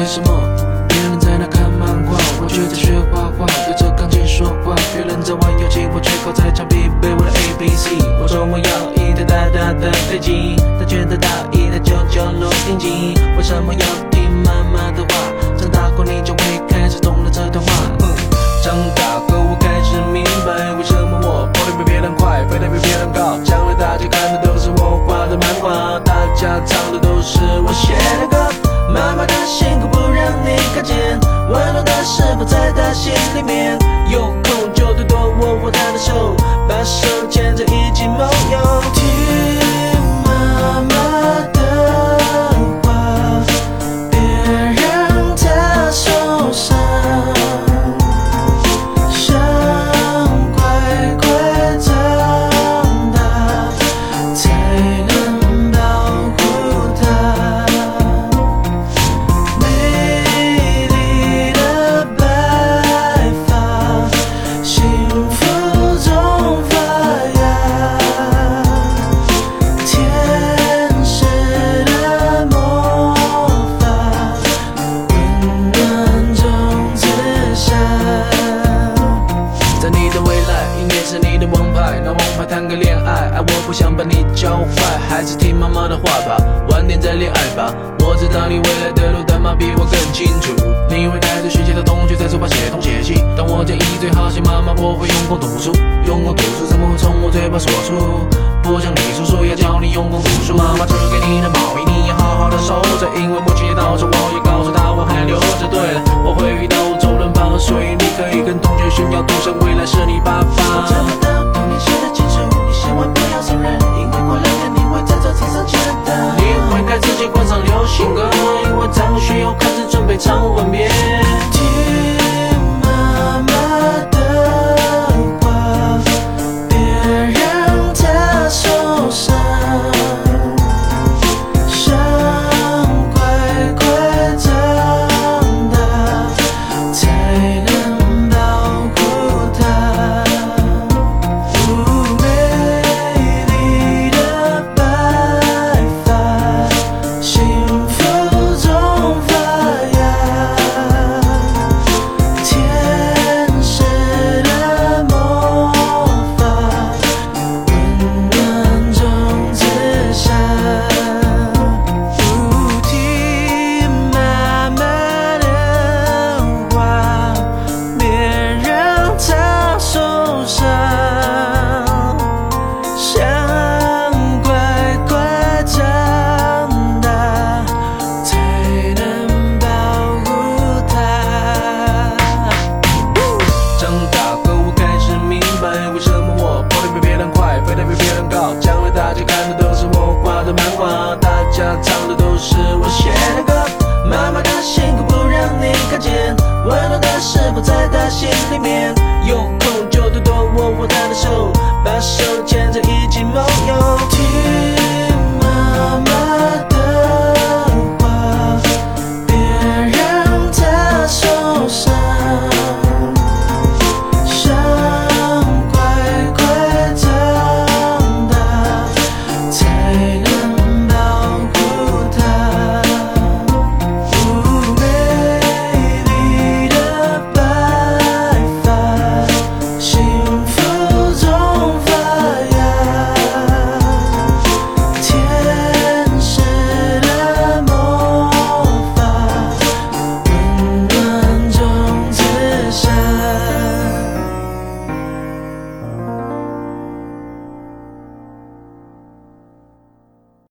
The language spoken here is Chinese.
为什么别人在那看漫画，我却在学画画，对着钢琴说话。别人在玩游戏，我却靠在墙壁背我的 A B C。我说我要一台大大的飞机，他觉得大一台九九六定机，为什么要？been 一年是你的王牌，拿王牌谈个恋爱，哎我不想把你教坏，还是听妈妈的话吧，晚点再恋爱吧。我知道你未来的路，但妈比我更清楚。你会带着学习的同学在书包写东写西，但我建议最好写妈妈，我会用功读书，用功读书怎么会从我嘴巴说出？不想你叔叔要教你用功读书，妈妈织给你的毛病，你要好好的收着，因为母亲也到着我。唱完遍。